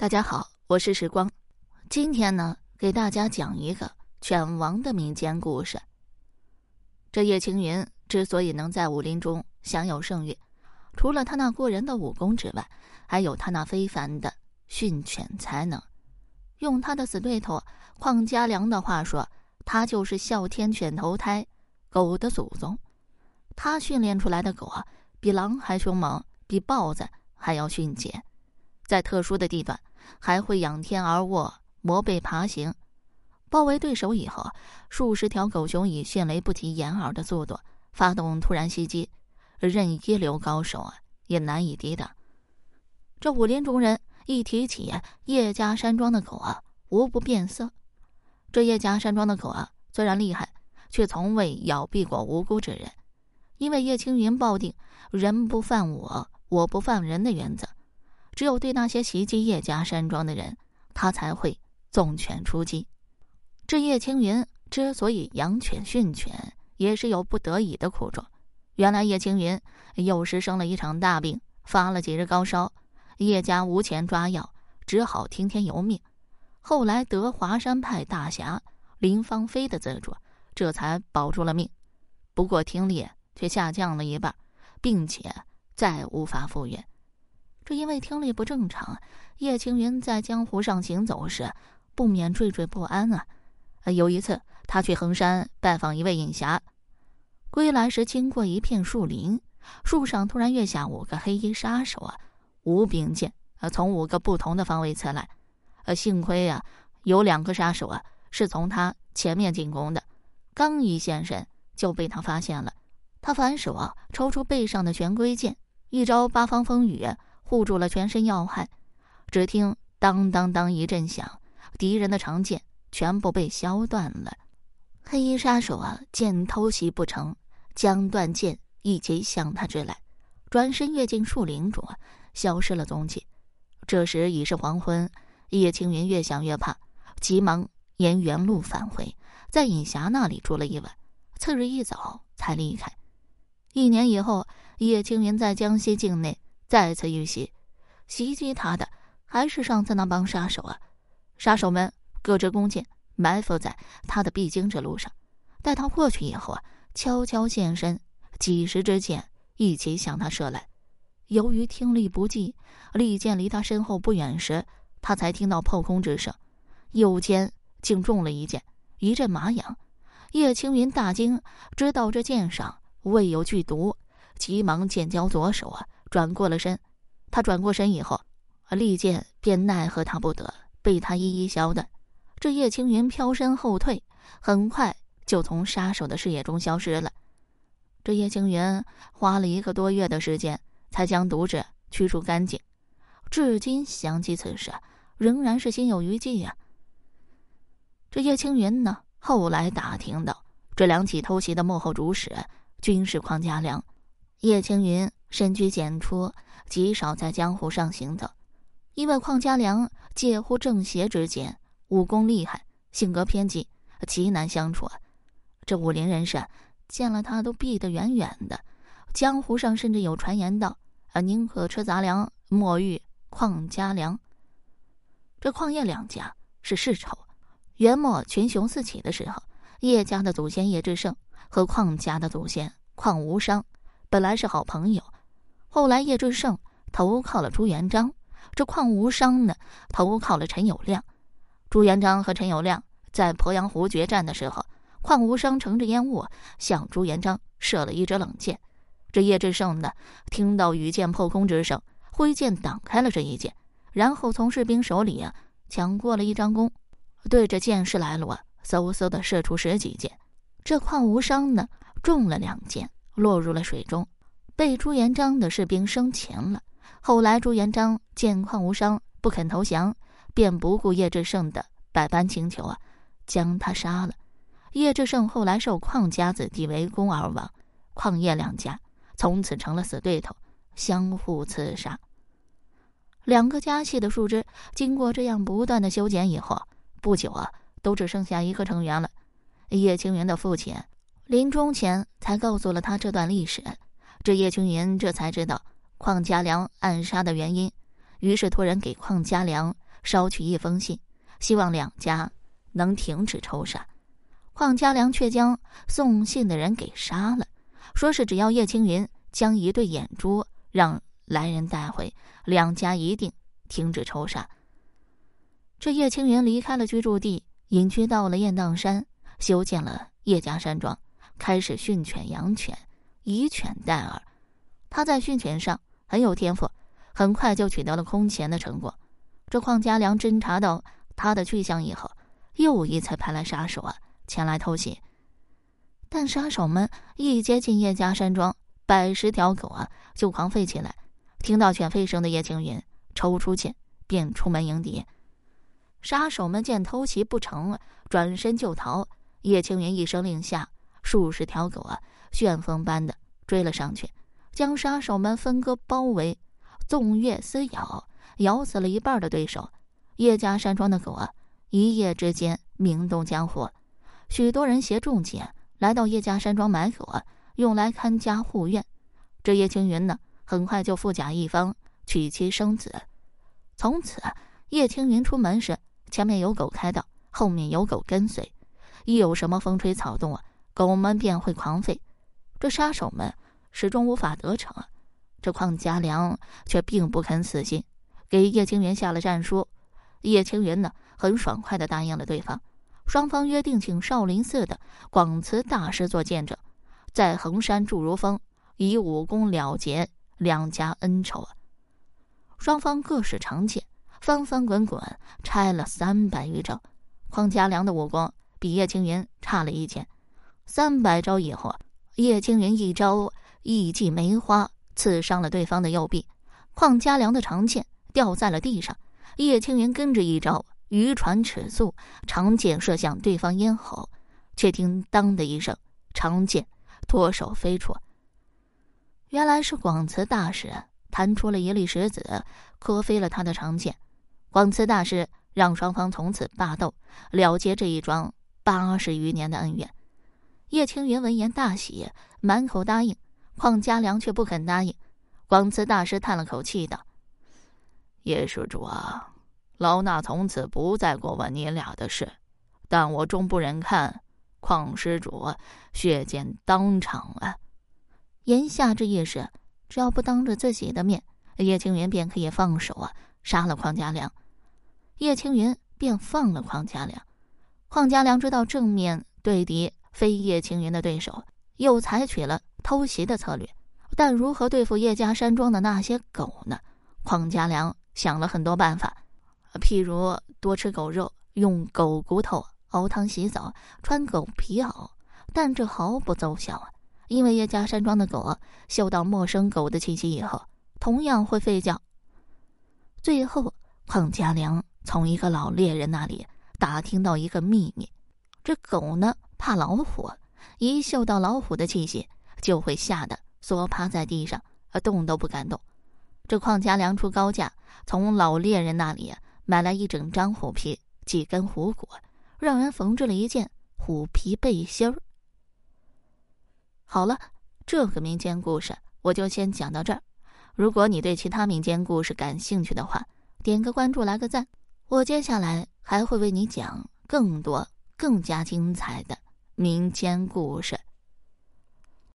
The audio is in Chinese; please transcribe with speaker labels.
Speaker 1: 大家好，我是时光。今天呢，给大家讲一个犬王的民间故事。这叶青云之所以能在武林中享有盛誉，除了他那过人的武功之外，还有他那非凡的训犬才能。用他的死对头邝家良的话说，他就是哮天犬投胎，狗的祖宗。他训练出来的狗啊，比狼还凶猛，比豹子还要迅捷，在特殊的地段。还会仰天而卧，磨背爬行，包围对手以后，数十条狗熊以迅雷不及掩耳的速度发动突然袭击，任一流高手啊也难以抵挡。这武林中人一提起叶家山庄的狗啊，无不变色。这叶家山庄的狗啊，虽然厉害，却从未咬毙过无辜之人，因为叶青云抱定“人不犯我，我不犯人”的原则。只有对那些袭击叶家山庄的人，他才会纵犬出击。这叶青云之所以养犬训犬，也是有不得已的苦衷。原来叶青云幼时生了一场大病，发了几日高烧，叶家无钱抓药，只好听天由命。后来得华山派大侠林芳菲的资助，这才保住了命。不过听力却下降了一半，并且再无法复原。是因为听力不正常，叶青云在江湖上行走时，不免惴惴不安啊。有一次，他去衡山拜访一位隐侠，归来时经过一片树林，树上突然跃下五个黑衣杀手啊，无柄剑啊，从五个不同的方位刺来。呃，幸亏啊，有两个杀手啊是从他前面进攻的，刚一现身就被他发现了。他反手啊抽出背上的玄龟剑，一招八方风雨。护住了全身要害，只听当当当一阵响，敌人的长剑全部被削断了。黑衣杀手啊，见偷袭不成，将断剑一击向他掷来，转身跃进树林中啊，消失了踪迹。这时已是黄昏，叶青云越想越怕，急忙沿原路返回，在尹霞那里住了一晚，次日一早才离开。一年以后，叶青云在江西境内。再次遇袭，袭击他的还是上次那帮杀手啊！杀手们各执弓箭，埋伏在他的必经之路上。待他过去以后啊，悄悄现身，几十支箭一起向他射来。由于听力不济，利剑离他身后不远时，他才听到破空之声，右肩竟中了一箭，一阵麻痒。叶青云大惊，知道这箭上未有剧毒，急忙剑交左手啊！转过了身，他转过身以后，利剑便奈何他不得，被他一一削断。这叶青云飘身后退，很快就从杀手的视野中消失了。这叶青云花了一个多月的时间，才将毒质驱除干净。至今想起此事，仍然是心有余悸呀。这叶青云呢，后来打听到，这两起偷袭的幕后主使均是邝家良。叶青云。深居简出，极少在江湖上行走，因为邝家良介乎正邪之间，武功厉害，性格偏激，极难相处。这武林人士见了他都避得远远的。江湖上甚至有传言道：“啊，宁可吃杂粮，莫遇邝家良。”这邝叶两家是世仇。元末群雄四起的时候，叶家的祖先叶志胜和邝家的祖先邝无伤本来是好朋友。后来，叶志胜投靠了朱元璋，这邝无伤呢投靠了陈友谅。朱元璋和陈友谅在鄱阳湖决战的时候，邝无伤乘着烟雾向朱元璋射了一支冷箭。这叶志胜呢听到羽箭破空之声，挥剑挡开了这一箭，然后从士兵手里啊抢过了一张弓，对着箭矢来路啊嗖嗖的射出十几箭。这邝无伤呢中了两箭，落入了水中。被朱元璋的士兵生擒了。后来朱元璋见邝无伤不肯投降，便不顾叶志胜的百般请求啊，将他杀了。叶志胜后来受邝家子弟围攻而亡，邝叶两家从此成了死对头，相互刺杀。两个家系的树枝经过这样不断的修剪以后，不久啊，都只剩下一个成员了。叶青云的父亲临终前才告诉了他这段历史。这叶青云这才知道邝家良暗杀的原因，于是托人给邝家良捎去一封信，希望两家能停止仇杀。邝家良却将送信的人给杀了，说是只要叶青云将一对眼珠让来人带回，两家一定停止仇杀。这叶青云离开了居住地，隐居到了雁荡山，修建了叶家山庄，开始训犬养犬，以犬代耳。他在训犬上很有天赋，很快就取得了空前的成果。这邝家良侦查到他的去向以后，又一次派来杀手啊前来偷袭。但杀手们一接近叶家山庄，百十条狗啊就狂吠起来。听到犬吠声的叶青云抽出剑，便出门迎敌。杀手们见偷袭不成，转身就逃。叶青云一声令下，数十条狗啊，旋风般的追了上去，将杀手们分割包围，纵跃撕咬，咬死了一半的对手。叶家山庄的狗啊，一夜之间名动江湖。许多人携重剑来到叶家山庄买狗啊，用来看家护院。这叶青云呢，很快就富甲一方，娶妻生子。从此，叶青云出门时。前面有狗开道，后面有狗跟随，一有什么风吹草动啊，狗们便会狂吠。这杀手们始终无法得逞啊。这邝家良却并不肯死心，给叶青云下了战书。叶青云呢，很爽快的答应了对方。双方约定请少林寺的广慈大师做见证，在衡山祝如峰以武功了结两家恩仇啊。双方各使长剑。翻翻滚滚，拆了三百余招。邝家良的武功比叶青云差了一截。三百招以后啊，叶青云一招一记梅花刺伤了对方的右臂，邝家良的长剑掉在了地上。叶青云跟着一招渔船尺速，长剑射向对方咽喉，却听“当”的一声，长剑脱手飞出。原来是广慈大师弹出了一粒石子，磕飞了他的长剑。广慈大师让双方从此罢斗，了结这一桩八十余年的恩怨。叶青云闻言大喜，满口答应。邝家良却不肯答应。广慈大师叹了口气道：“叶施主啊，老衲从此不再过问你俩的事，但我终不忍看邝施主血溅当场啊！”言下之意是，只要不当着自己的面，叶青云便可以放手啊，杀了邝家良。叶青云便放了邝家良。邝家良知道正面对敌非叶青云的对手，又采取了偷袭的策略。但如何对付叶家山庄的那些狗呢？邝家良想了很多办法，譬如多吃狗肉，用狗骨头熬汤洗澡，穿狗皮袄。但这毫不奏效啊！因为叶家山庄的狗嗅到陌生狗的气息以后，同样会吠叫。最后，邝家良。从一个老猎人那里打听到一个秘密：这狗呢怕老虎，一嗅到老虎的气息，就会吓得缩趴在地上，而动都不敢动。这况家量出高价从老猎人那里买来一整张虎皮、几根虎骨，让人缝制了一件虎皮背心儿。好了，这个民间故事我就先讲到这儿。如果你对其他民间故事感兴趣的话，点个关注，来个赞。我接下来还会为你讲更多、更加精彩的民间故事。